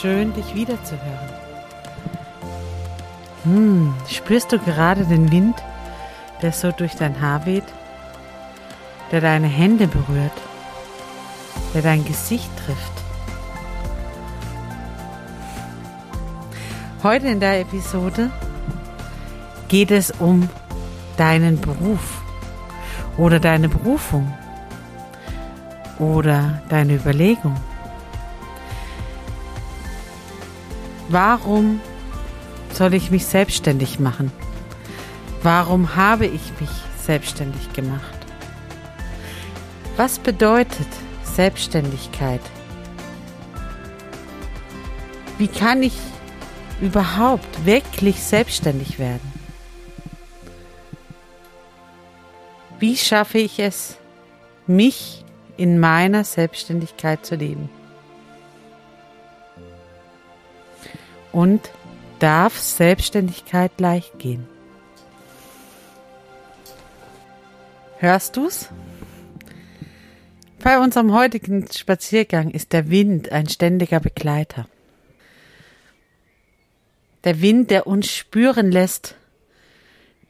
Schön dich wiederzuhören. Hm, spürst du gerade den Wind, der so durch dein Haar weht, der deine Hände berührt, der dein Gesicht trifft? Heute in der Episode geht es um deinen Beruf oder deine Berufung oder deine Überlegung. Warum soll ich mich selbstständig machen? Warum habe ich mich selbstständig gemacht? Was bedeutet Selbstständigkeit? Wie kann ich überhaupt wirklich selbstständig werden? Wie schaffe ich es, mich in meiner Selbstständigkeit zu leben? Und darf Selbstständigkeit leicht gehen. Hörst du's? Bei unserem heutigen Spaziergang ist der Wind ein ständiger Begleiter. Der Wind, der uns spüren lässt,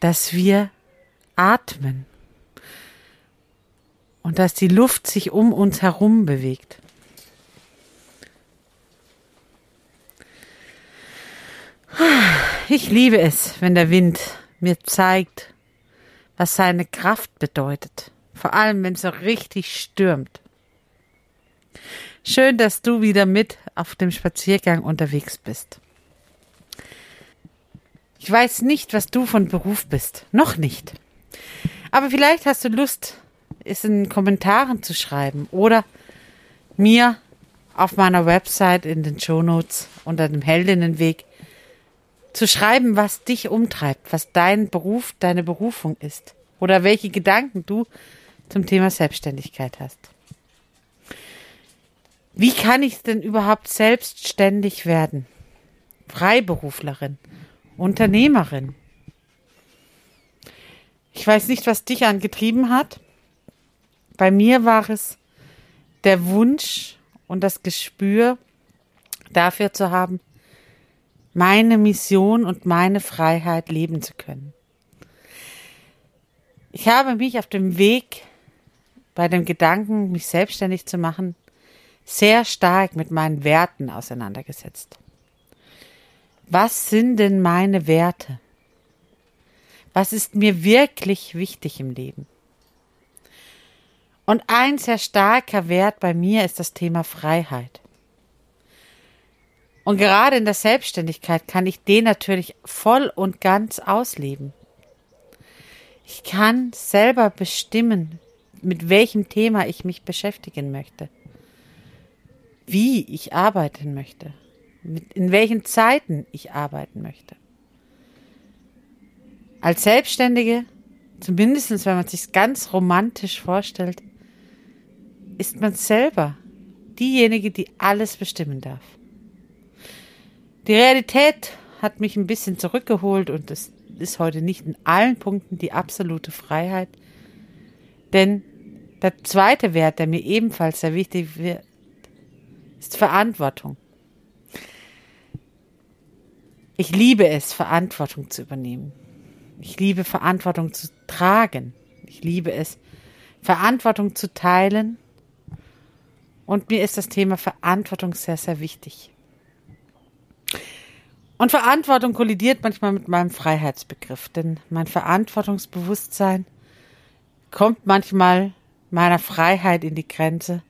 dass wir atmen und dass die Luft sich um uns herum bewegt. Ich liebe es, wenn der Wind mir zeigt, was seine Kraft bedeutet. Vor allem, wenn es so richtig stürmt. Schön, dass du wieder mit auf dem Spaziergang unterwegs bist. Ich weiß nicht, was du von Beruf bist. Noch nicht. Aber vielleicht hast du Lust, es in den Kommentaren zu schreiben oder mir auf meiner Website in den Shownotes unter dem Heldinnenweg zu schreiben, was dich umtreibt, was dein Beruf, deine Berufung ist oder welche Gedanken du zum Thema Selbstständigkeit hast. Wie kann ich denn überhaupt selbstständig werden? Freiberuflerin, Unternehmerin. Ich weiß nicht, was dich angetrieben hat. Bei mir war es der Wunsch und das Gespür dafür zu haben, meine Mission und meine Freiheit leben zu können. Ich habe mich auf dem Weg bei dem Gedanken, mich selbstständig zu machen, sehr stark mit meinen Werten auseinandergesetzt. Was sind denn meine Werte? Was ist mir wirklich wichtig im Leben? Und ein sehr starker Wert bei mir ist das Thema Freiheit. Und gerade in der Selbstständigkeit kann ich den natürlich voll und ganz ausleben. Ich kann selber bestimmen, mit welchem Thema ich mich beschäftigen möchte, wie ich arbeiten möchte, in welchen Zeiten ich arbeiten möchte. Als Selbstständige, zumindest wenn man sich ganz romantisch vorstellt, ist man selber diejenige, die alles bestimmen darf. Die Realität hat mich ein bisschen zurückgeholt und es ist heute nicht in allen Punkten die absolute Freiheit. Denn der zweite Wert, der mir ebenfalls sehr wichtig wird, ist Verantwortung. Ich liebe es, Verantwortung zu übernehmen. Ich liebe Verantwortung zu tragen. Ich liebe es, Verantwortung zu teilen. Und mir ist das Thema Verantwortung sehr, sehr wichtig. Und Verantwortung kollidiert manchmal mit meinem Freiheitsbegriff, denn mein Verantwortungsbewusstsein kommt manchmal meiner Freiheit in die Grenze,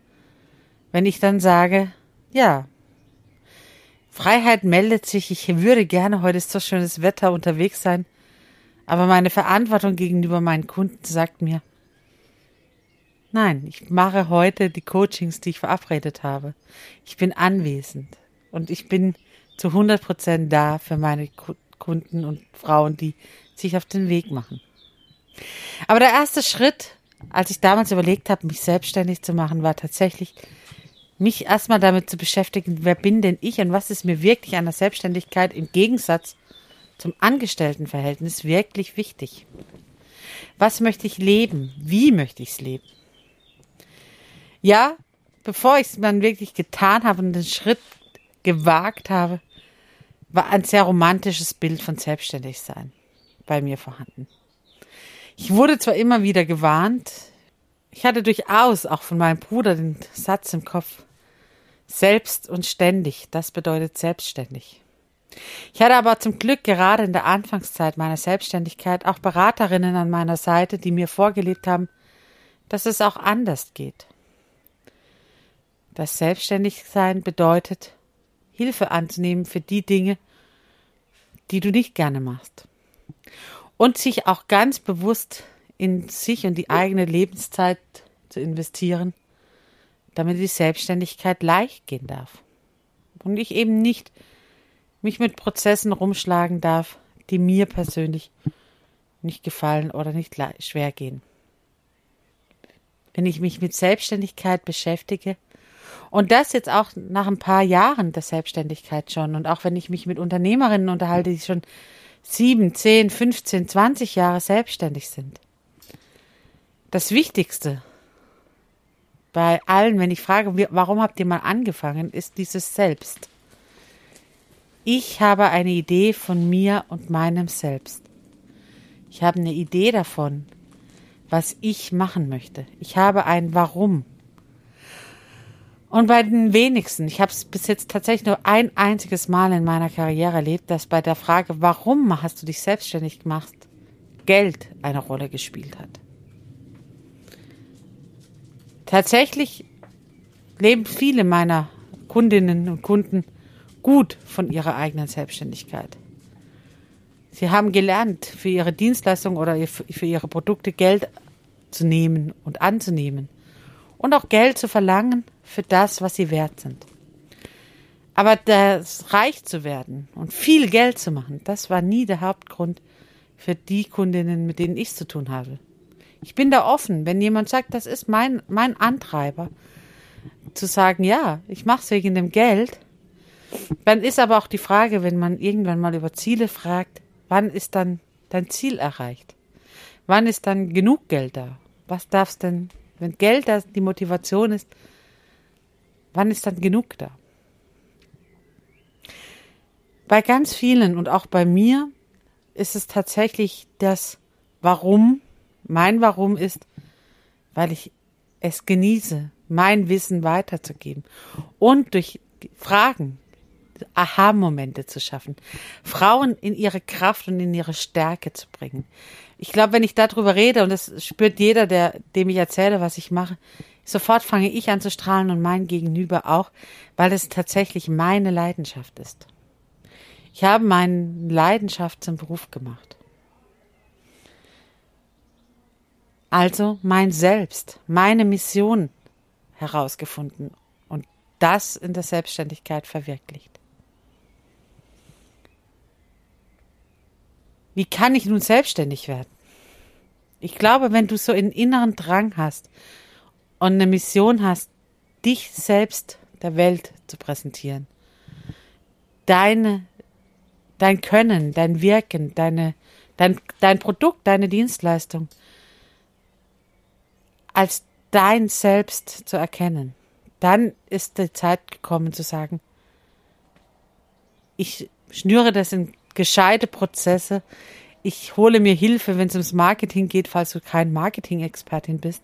wenn ich dann sage, ja, Freiheit meldet sich, ich würde gerne, heute ist so schönes Wetter unterwegs sein, aber meine Verantwortung gegenüber meinen Kunden sagt mir, nein, ich mache heute die Coachings, die ich verabredet habe. Ich bin anwesend und ich bin zu 100 Prozent da für meine Kunden und Frauen, die sich auf den Weg machen. Aber der erste Schritt, als ich damals überlegt habe, mich selbstständig zu machen, war tatsächlich, mich erstmal damit zu beschäftigen, wer bin denn ich und was ist mir wirklich an der Selbstständigkeit im Gegensatz zum Angestelltenverhältnis wirklich wichtig. Was möchte ich leben? Wie möchte ich es leben? Ja, bevor ich es dann wirklich getan habe und den Schritt gewagt habe, war ein sehr romantisches Bild von Selbstständigsein bei mir vorhanden. Ich wurde zwar immer wieder gewarnt, ich hatte durchaus auch von meinem Bruder den Satz im Kopf, selbst und ständig, das bedeutet selbstständig. Ich hatte aber zum Glück gerade in der Anfangszeit meiner Selbstständigkeit auch Beraterinnen an meiner Seite, die mir vorgelebt haben, dass es auch anders geht. Das Selbstständigsein bedeutet, Hilfe anzunehmen für die Dinge, die du nicht gerne machst. Und sich auch ganz bewusst in sich und die eigene Lebenszeit zu investieren, damit die Selbstständigkeit leicht gehen darf. Und ich eben nicht mich mit Prozessen rumschlagen darf, die mir persönlich nicht gefallen oder nicht schwer gehen. Wenn ich mich mit Selbstständigkeit beschäftige, und das jetzt auch nach ein paar Jahren der Selbstständigkeit schon, und auch wenn ich mich mit Unternehmerinnen unterhalte, die schon sieben, zehn, 15, 20 Jahre selbstständig sind. Das Wichtigste bei allen, wenn ich frage, warum habt ihr mal angefangen, ist dieses Selbst. Ich habe eine Idee von mir und meinem Selbst. Ich habe eine Idee davon, was ich machen möchte. Ich habe ein Warum. Und bei den wenigsten, ich habe es bis jetzt tatsächlich nur ein einziges Mal in meiner Karriere erlebt, dass bei der Frage, warum hast du dich selbstständig gemacht, Geld eine Rolle gespielt hat. Tatsächlich leben viele meiner Kundinnen und Kunden gut von ihrer eigenen Selbstständigkeit. Sie haben gelernt, für ihre Dienstleistung oder für ihre Produkte Geld zu nehmen und anzunehmen und auch Geld zu verlangen für das, was sie wert sind. Aber das reich zu werden und viel Geld zu machen, das war nie der Hauptgrund für die Kundinnen, mit denen ich zu tun habe. Ich bin da offen, wenn jemand sagt, das ist mein, mein Antreiber, zu sagen, ja, ich mache es wegen dem Geld. Dann ist aber auch die Frage, wenn man irgendwann mal über Ziele fragt, wann ist dann dein Ziel erreicht? Wann ist dann genug Geld da? Was darfst denn, wenn Geld da die Motivation ist, wann ist dann genug da? Bei ganz vielen und auch bei mir ist es tatsächlich das Warum mein Warum ist, weil ich es genieße, mein Wissen weiterzugeben und durch Fragen Aha-Momente zu schaffen, Frauen in ihre Kraft und in ihre Stärke zu bringen. Ich glaube, wenn ich darüber rede, und das spürt jeder, der, dem ich erzähle, was ich mache, sofort fange ich an zu strahlen und mein Gegenüber auch, weil es tatsächlich meine Leidenschaft ist. Ich habe meine Leidenschaft zum Beruf gemacht. also mein Selbst, meine Mission herausgefunden und das in der Selbstständigkeit verwirklicht. Wie kann ich nun selbstständig werden? Ich glaube, wenn du so einen inneren Drang hast und eine Mission hast, dich selbst der Welt zu präsentieren, deine, dein Können, dein Wirken, deine, dein, dein Produkt, deine Dienstleistung als dein Selbst zu erkennen, dann ist die Zeit gekommen zu sagen, ich schnüre das in gescheite Prozesse. Ich hole mir Hilfe, wenn es ums Marketing geht, falls du kein Marketing-Expertin bist.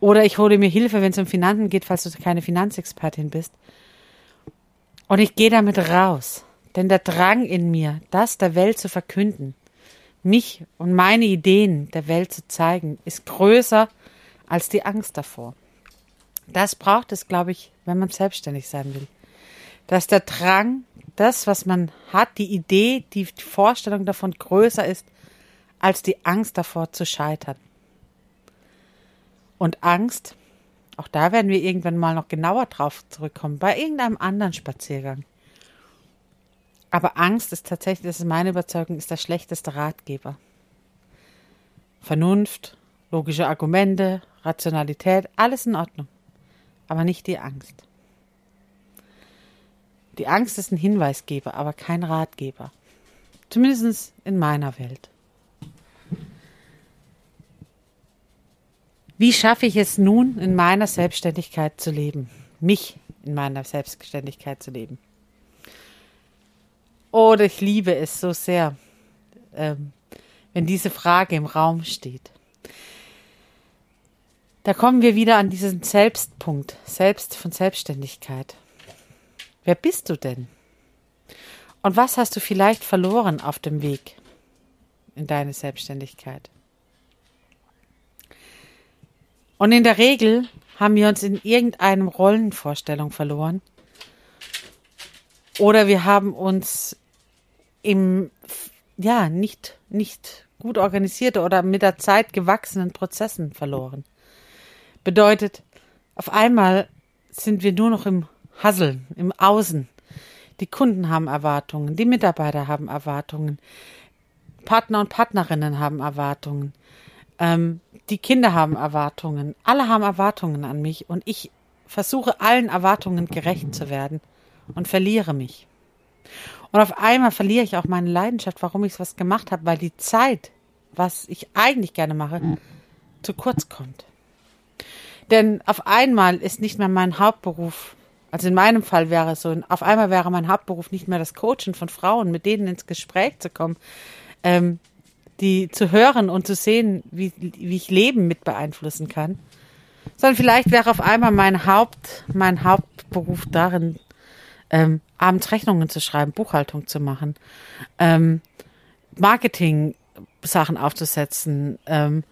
Oder ich hole mir Hilfe, wenn es um Finanzen geht, falls du keine Finanzexpertin bist. Und ich gehe damit raus. Denn der Drang in mir, das der Welt zu verkünden, mich und meine Ideen der Welt zu zeigen, ist größer als die Angst davor. Das braucht es, glaube ich, wenn man selbstständig sein will. Dass der Drang, das, was man hat, die Idee, die Vorstellung davon größer ist als die Angst davor zu scheitern. Und Angst, auch da werden wir irgendwann mal noch genauer drauf zurückkommen, bei irgendeinem anderen Spaziergang. Aber Angst ist tatsächlich, das ist meine Überzeugung, ist der schlechteste Ratgeber. Vernunft, logische Argumente, Rationalität, alles in Ordnung. Aber nicht die Angst. Die Angst ist ein Hinweisgeber, aber kein Ratgeber. Zumindest in meiner Welt. Wie schaffe ich es nun, in meiner Selbstständigkeit zu leben? Mich in meiner Selbstständigkeit zu leben? Oder ich liebe es so sehr, ähm, wenn diese Frage im Raum steht. Da kommen wir wieder an diesen Selbstpunkt, Selbst von Selbstständigkeit. Wer bist du denn? Und was hast du vielleicht verloren auf dem Weg in deine Selbstständigkeit? Und in der Regel haben wir uns in irgendeinem Rollenvorstellung verloren. Oder wir haben uns im, ja, nicht, nicht gut organisierte oder mit der Zeit gewachsenen Prozessen verloren. Bedeutet, auf einmal sind wir nur noch im Hasseln, im Außen. Die Kunden haben Erwartungen, die Mitarbeiter haben Erwartungen, Partner und Partnerinnen haben Erwartungen, ähm, die Kinder haben Erwartungen, alle haben Erwartungen an mich und ich versuche allen Erwartungen gerecht zu werden und verliere mich. Und auf einmal verliere ich auch meine Leidenschaft, warum ich was gemacht habe, weil die Zeit, was ich eigentlich gerne mache, zu kurz kommt. Denn auf einmal ist nicht mehr mein Hauptberuf, also in meinem Fall wäre es so, auf einmal wäre mein Hauptberuf nicht mehr das Coachen von Frauen, mit denen ins Gespräch zu kommen, ähm, die zu hören und zu sehen, wie, wie ich Leben mit beeinflussen kann. Sondern vielleicht wäre auf einmal mein Haupt, mein Hauptberuf darin, ähm, abends Rechnungen zu schreiben, Buchhaltung zu machen, ähm, Marketing-Sachen aufzusetzen, ähm,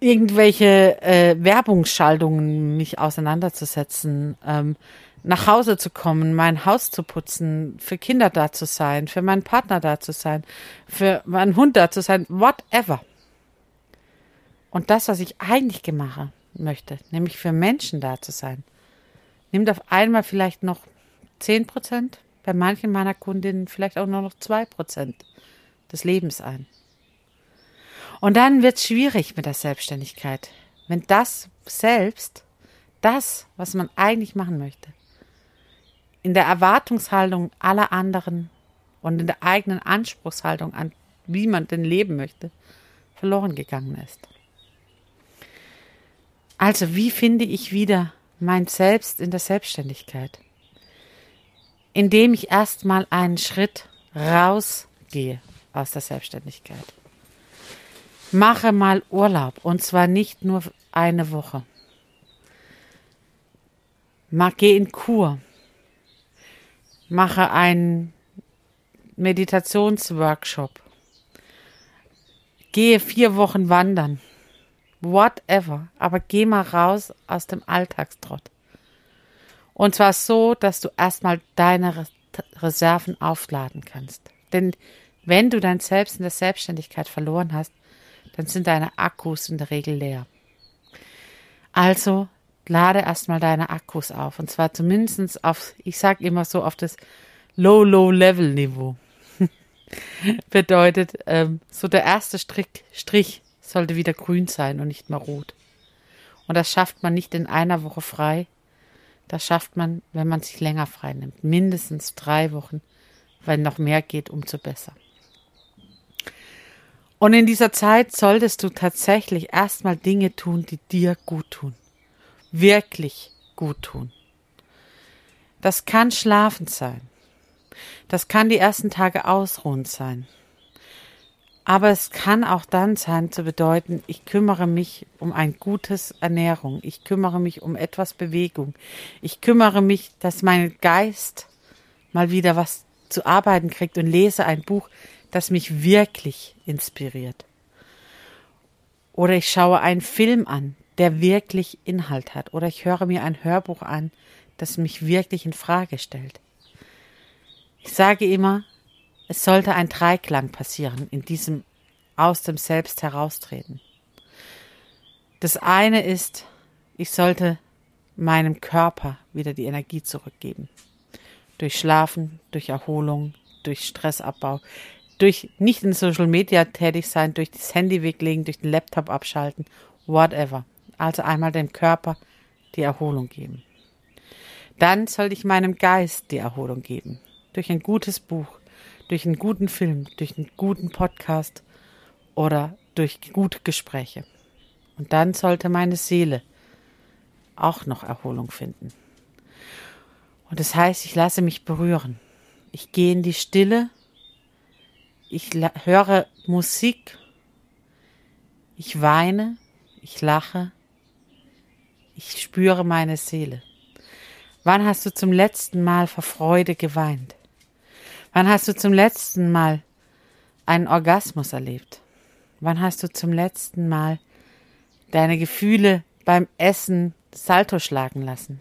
irgendwelche äh, Werbungsschaltungen mich auseinanderzusetzen, ähm, nach Hause zu kommen, mein Haus zu putzen, für Kinder da zu sein, für meinen Partner da zu sein, für meinen Hund da zu sein, whatever. Und das, was ich eigentlich gemacht möchte, nämlich für Menschen da zu sein, nimmt auf einmal vielleicht noch 10 Prozent, bei manchen meiner Kundinnen vielleicht auch nur noch 2 Prozent des Lebens ein. Und dann wird es schwierig mit der Selbstständigkeit, wenn das selbst, das, was man eigentlich machen möchte, in der Erwartungshaltung aller anderen und in der eigenen Anspruchshaltung an, wie man denn leben möchte, verloren gegangen ist. Also, wie finde ich wieder mein Selbst in der Selbstständigkeit? Indem ich erstmal einen Schritt rausgehe aus der Selbstständigkeit. Mache mal Urlaub und zwar nicht nur eine Woche. Mach, geh in Kur. Mache einen Meditationsworkshop. Gehe vier Wochen wandern. Whatever. Aber geh mal raus aus dem Alltagstrott. Und zwar so, dass du erstmal deine Reserven aufladen kannst. Denn wenn du dein Selbst in der Selbstständigkeit verloren hast, dann sind deine Akkus in der Regel leer. Also lade erstmal deine Akkus auf. Und zwar zumindest auf, ich sag immer so, auf das Low-Low-Level-Niveau. Bedeutet, ähm, so der erste Strich, Strich sollte wieder grün sein und nicht mehr rot. Und das schafft man nicht in einer Woche frei. Das schafft man, wenn man sich länger frei nimmt. Mindestens drei Wochen. Wenn noch mehr geht, umso besser. Und in dieser Zeit solltest du tatsächlich erstmal Dinge tun, die dir gut tun. Wirklich gut tun. Das kann schlafend sein. Das kann die ersten Tage ausruhend sein. Aber es kann auch dann sein zu bedeuten, ich kümmere mich um ein gutes Ernährung, ich kümmere mich um etwas Bewegung, ich kümmere mich, dass mein Geist mal wieder was zu arbeiten kriegt und lese ein Buch, das mich wirklich inspiriert. Oder ich schaue einen Film an, der wirklich Inhalt hat. Oder ich höre mir ein Hörbuch an, das mich wirklich in Frage stellt. Ich sage immer, es sollte ein Dreiklang passieren in diesem aus dem Selbst heraustreten. Das eine ist, ich sollte meinem Körper wieder die Energie zurückgeben. Durch Schlafen, durch Erholung, durch Stressabbau, durch nicht in Social Media tätig sein, durch das Handy weglegen, durch den Laptop abschalten, whatever. Also einmal dem Körper die Erholung geben. Dann sollte ich meinem Geist die Erholung geben. Durch ein gutes Buch, durch einen guten Film, durch einen guten Podcast oder durch gute Gespräche. Und dann sollte meine Seele auch noch Erholung finden. Und das heißt, ich lasse mich berühren. Ich gehe in die Stille. Ich höre Musik. Ich weine. Ich lache. Ich spüre meine Seele. Wann hast du zum letzten Mal vor Freude geweint? Wann hast du zum letzten Mal einen Orgasmus erlebt? Wann hast du zum letzten Mal deine Gefühle beim Essen Salto schlagen lassen?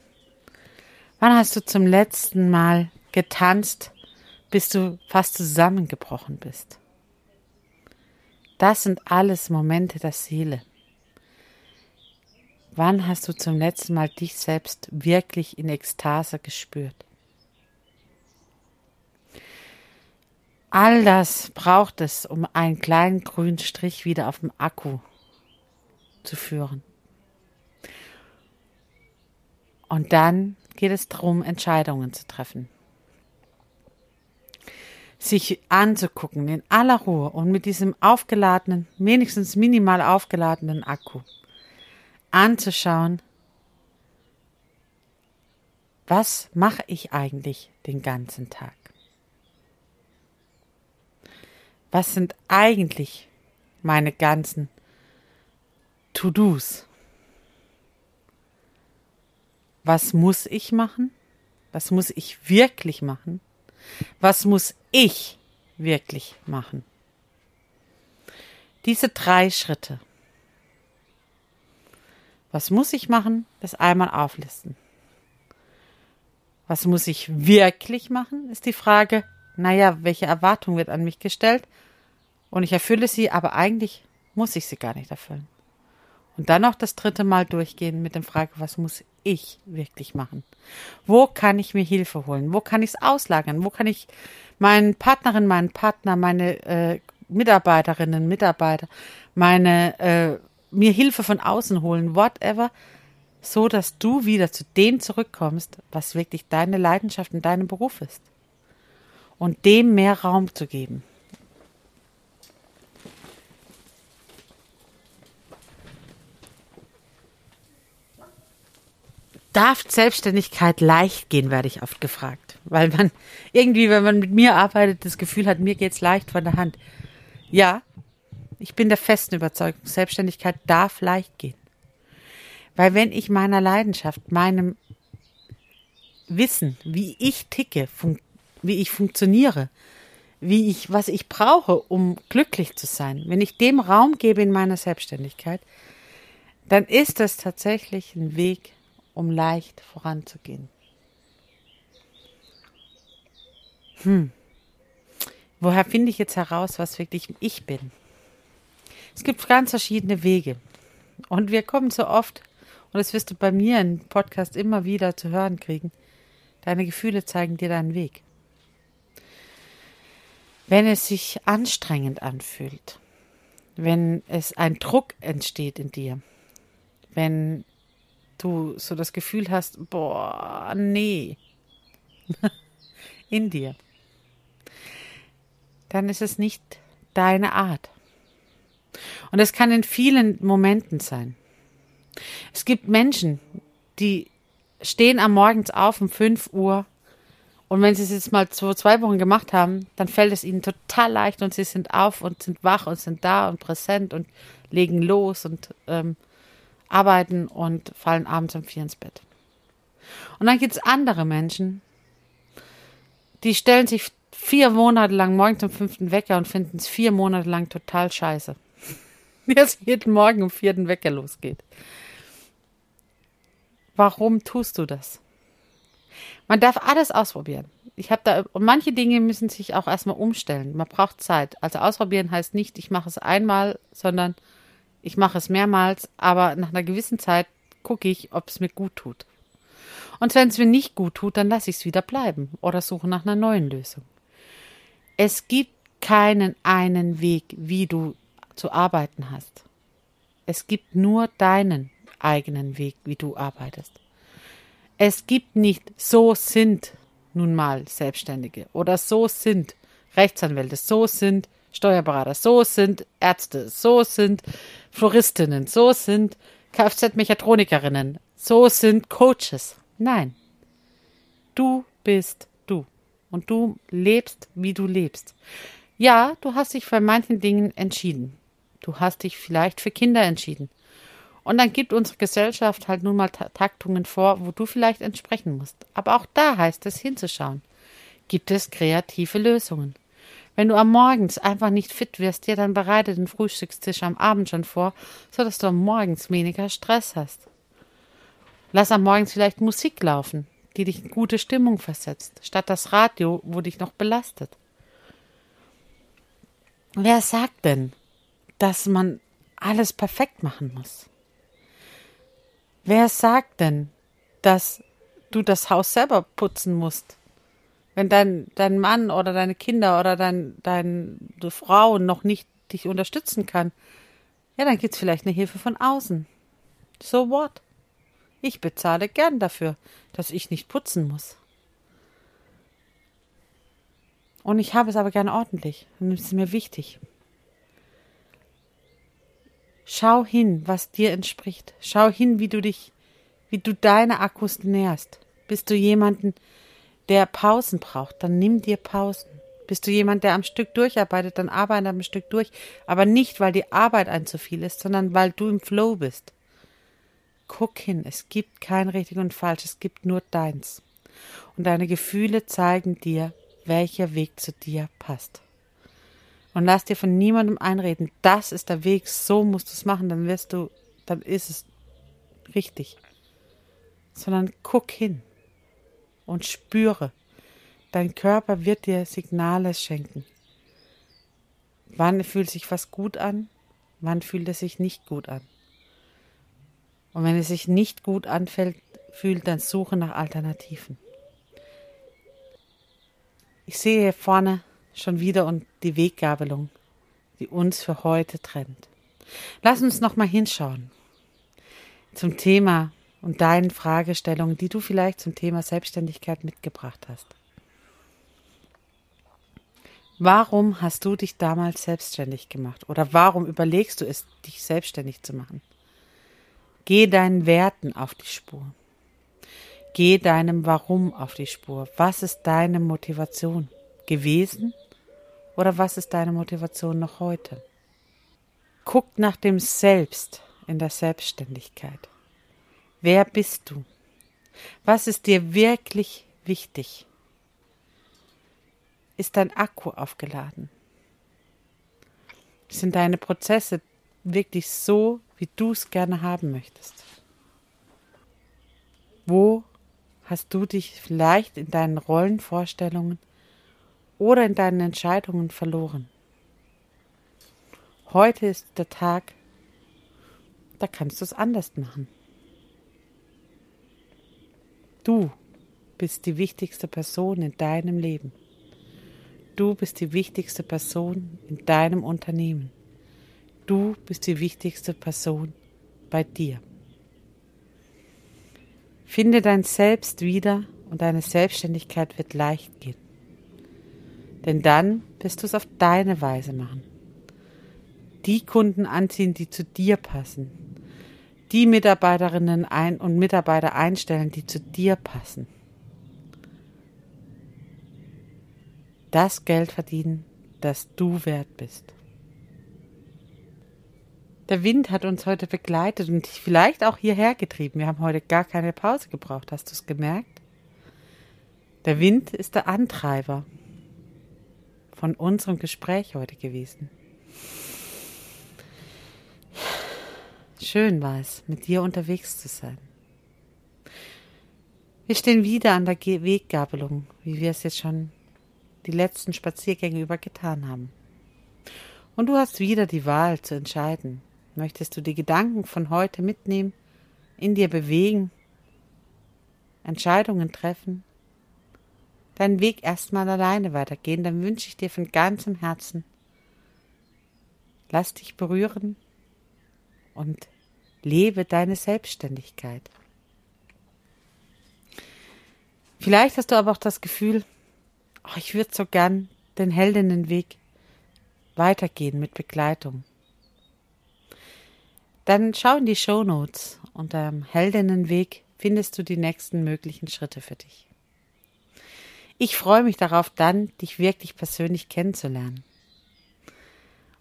Wann hast du zum letzten Mal getanzt, bis du fast zusammengebrochen bist? Das sind alles Momente der Seele. Wann hast du zum letzten Mal dich selbst wirklich in Ekstase gespürt? All das braucht es, um einen kleinen grünen Strich wieder auf dem Akku zu führen. Und dann geht es darum, Entscheidungen zu treffen. Sich anzugucken in aller Ruhe und mit diesem aufgeladenen, wenigstens minimal aufgeladenen Akku anzuschauen, was mache ich eigentlich den ganzen Tag? Was sind eigentlich meine ganzen To-Dos? Was muss ich machen? Was muss ich wirklich machen? Was muss ich wirklich machen? Diese drei Schritte was muss ich machen? Das einmal auflisten. Was muss ich wirklich machen? Ist die Frage. Naja, welche Erwartung wird an mich gestellt? Und ich erfülle sie, aber eigentlich muss ich sie gar nicht erfüllen. Und dann noch das dritte Mal durchgehen mit der Frage, was muss ich wirklich machen? Wo kann ich mir Hilfe holen? Wo kann ich es auslagern? Wo kann ich meinen Partnerin, meinen Partner, meine äh, Mitarbeiterinnen, Mitarbeiter, meine äh, mir Hilfe von außen holen, whatever, so dass du wieder zu dem zurückkommst, was wirklich deine Leidenschaft in deinem Beruf ist. Und dem mehr Raum zu geben. Darf Selbstständigkeit leicht gehen, werde ich oft gefragt. Weil man irgendwie, wenn man mit mir arbeitet, das Gefühl hat, mir geht's leicht von der Hand. Ja, ich bin der festen Überzeugung, Selbstständigkeit darf leicht gehen. Weil wenn ich meiner Leidenschaft, meinem Wissen, wie ich ticke, wie ich funktioniere, wie ich, was ich brauche, um glücklich zu sein, wenn ich dem Raum gebe in meiner Selbstständigkeit, dann ist das tatsächlich ein Weg, um leicht voranzugehen. Hm. Woher finde ich jetzt heraus, was wirklich ich bin? Es gibt ganz verschiedene Wege. Und wir kommen so oft, und das wirst du bei mir im Podcast immer wieder zu hören kriegen, deine Gefühle zeigen dir deinen Weg. Wenn es sich anstrengend anfühlt, wenn es ein Druck entsteht in dir, wenn du so das Gefühl hast, boah, nee, in dir, dann ist es nicht deine Art. Und das kann in vielen Momenten sein. Es gibt Menschen, die stehen am Morgens auf um 5 Uhr Und wenn sie es jetzt mal zwei, zwei Wochen gemacht haben, dann fällt es ihnen total leicht und sie sind auf und sind wach und sind da und präsent und legen los und ähm, arbeiten und fallen abends um vier ins Bett. Und dann gibt es andere Menschen, die stellen sich vier Monate lang morgens um fünften Wecker und finden es vier Monate lang total scheiße. Es jeden Morgen um vierten Wecker losgeht. Warum tust du das? Man darf alles ausprobieren. Ich habe da und manche Dinge müssen sich auch erstmal umstellen. Man braucht Zeit. Also ausprobieren heißt nicht, ich mache es einmal, sondern ich mache es mehrmals, aber nach einer gewissen Zeit gucke ich, ob es mir gut tut. Und wenn es mir nicht gut tut, dann lasse ich es wieder bleiben oder suche nach einer neuen Lösung. Es gibt keinen einen Weg, wie du zu arbeiten hast. Es gibt nur deinen eigenen Weg, wie du arbeitest. Es gibt nicht so sind nun mal Selbstständige oder so sind Rechtsanwälte, so sind Steuerberater, so sind Ärzte, so sind Floristinnen, so sind Kfz-Mechatronikerinnen, so sind Coaches. Nein. Du bist du. Und du lebst, wie du lebst. Ja, du hast dich für manchen Dingen entschieden. Du hast dich vielleicht für Kinder entschieden. Und dann gibt unsere Gesellschaft halt nun mal Taktungen vor, wo du vielleicht entsprechen musst. Aber auch da heißt es hinzuschauen. Gibt es kreative Lösungen? Wenn du am Morgens einfach nicht fit wirst, ja, dann bereite den Frühstückstisch am Abend schon vor, so dass du am Morgens weniger Stress hast. Lass am Morgens vielleicht Musik laufen, die dich in gute Stimmung versetzt, statt das Radio, wo dich noch belastet. Wer sagt denn, dass man alles perfekt machen muss? Wer sagt denn, dass du das Haus selber putzen musst? Wenn dein, dein Mann oder deine Kinder oder dein, deine Frau noch nicht dich unterstützen kann, ja, dann gibt's vielleicht eine Hilfe von außen. So what? Ich bezahle gern dafür, dass ich nicht putzen muss. Und ich habe es aber gern ordentlich. Und es ist mir wichtig. Schau hin, was dir entspricht. Schau hin, wie du dich, wie du deine Akkus nährst. Bist du jemanden, der Pausen braucht, dann nimm dir Pausen. Bist du jemand, der am Stück durcharbeitet, dann arbeite am Stück durch. Aber nicht, weil die Arbeit ein zu viel ist, sondern weil du im Flow bist. Guck hin, es gibt kein richtig und falsch, es gibt nur deins. Und deine Gefühle zeigen dir, welcher Weg zu dir passt. Und lass dir von niemandem einreden, das ist der Weg, so musst du es machen, dann wirst du, dann ist es richtig. Sondern guck hin und spüre. Dein Körper wird dir Signale schenken. Wann fühlt sich was gut an? Wann fühlt es sich nicht gut an? Und wenn es sich nicht gut anfällt, fühlt, dann suche nach Alternativen. Ich sehe hier vorne schon wieder und die Weggabelung, die uns für heute trennt. Lass uns noch mal hinschauen zum Thema und deinen Fragestellungen, die du vielleicht zum Thema Selbstständigkeit mitgebracht hast. Warum hast du dich damals selbstständig gemacht? Oder warum überlegst du es, dich selbstständig zu machen? Geh deinen Werten auf die Spur. Geh deinem Warum auf die Spur. Was ist deine Motivation gewesen oder was ist deine Motivation noch heute? Guck nach dem Selbst in der Selbstständigkeit. Wer bist du? Was ist dir wirklich wichtig? Ist dein Akku aufgeladen? Sind deine Prozesse wirklich so, wie du es gerne haben möchtest? Wo hast du dich vielleicht in deinen Rollenvorstellungen oder in deinen Entscheidungen verloren? Heute ist der Tag, da kannst du es anders machen. Du bist die wichtigste Person in deinem Leben. Du bist die wichtigste Person in deinem Unternehmen. Du bist die wichtigste Person bei dir. Finde dein Selbst wieder und deine Selbstständigkeit wird leicht gehen. Denn dann wirst du es auf deine Weise machen. Die Kunden anziehen, die zu dir passen. Die Mitarbeiterinnen ein und Mitarbeiter einstellen, die zu dir passen. das Geld verdienen, das du wert bist. Der Wind hat uns heute begleitet und dich vielleicht auch hierher getrieben. Wir haben heute gar keine Pause gebraucht. Hast du es gemerkt? Der Wind ist der Antreiber von unserem Gespräch heute gewesen. Schön war es, mit dir unterwegs zu sein. Wir stehen wieder an der Weggabelung, wie wir es jetzt schon die letzten Spaziergänge über getan haben. Und du hast wieder die Wahl zu entscheiden. Möchtest du die Gedanken von heute mitnehmen, in dir bewegen, Entscheidungen treffen, deinen Weg erstmal alleine weitergehen, dann wünsche ich dir von ganzem Herzen, lass dich berühren und lebe deine Selbstständigkeit. Vielleicht hast du aber auch das Gefühl, oh, ich würde so gern den Heldinnenweg weitergehen mit Begleitung. Dann schau in die Show Notes. Unter Heldinnenweg findest du die nächsten möglichen Schritte für dich. Ich freue mich darauf, dann dich wirklich persönlich kennenzulernen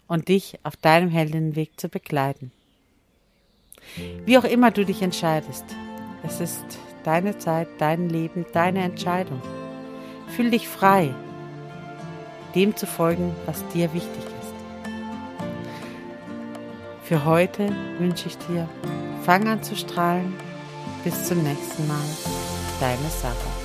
und dich auf deinem Heldinnenweg zu begleiten. Wie auch immer du dich entscheidest, es ist deine Zeit, dein Leben, deine Entscheidung. Fühl dich frei, dem zu folgen, was dir wichtig ist. Für heute wünsche ich dir, fang an zu strahlen. Bis zum nächsten Mal. Deine Sarah.